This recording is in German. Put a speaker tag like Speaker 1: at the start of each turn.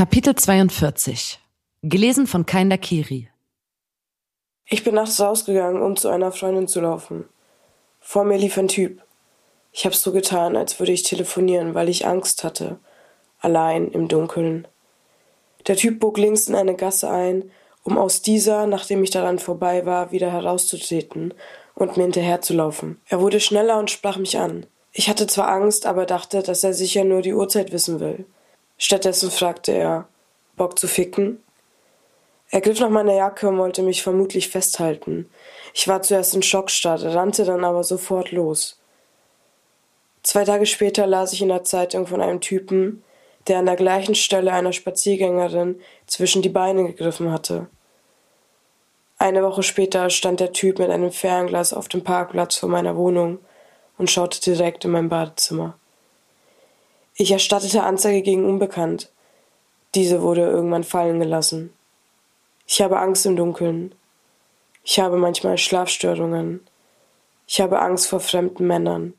Speaker 1: Kapitel 42 Gelesen von Kainda Kiri
Speaker 2: Ich bin nachts rausgegangen, um zu einer Freundin zu laufen. Vor mir lief ein Typ. Ich habe so getan, als würde ich telefonieren, weil ich Angst hatte. Allein im Dunkeln. Der Typ bog links in eine Gasse ein, um aus dieser, nachdem ich daran vorbei war, wieder herauszutreten und mir hinterherzulaufen. Er wurde schneller und sprach mich an. Ich hatte zwar Angst, aber dachte, dass er sicher nur die Uhrzeit wissen will. Stattdessen fragte er, Bock zu ficken? Er griff nach meiner Jacke und wollte mich vermutlich festhalten. Ich war zuerst in Schockstarre, rannte dann aber sofort los. Zwei Tage später las ich in der Zeitung von einem Typen, der an der gleichen Stelle einer Spaziergängerin zwischen die Beine gegriffen hatte. Eine Woche später stand der Typ mit einem Fernglas auf dem Parkplatz vor meiner Wohnung und schaute direkt in mein Badezimmer. Ich erstattete Anzeige gegen Unbekannt. Diese wurde irgendwann fallen gelassen. Ich habe Angst im Dunkeln. Ich habe manchmal Schlafstörungen. Ich habe Angst vor fremden Männern.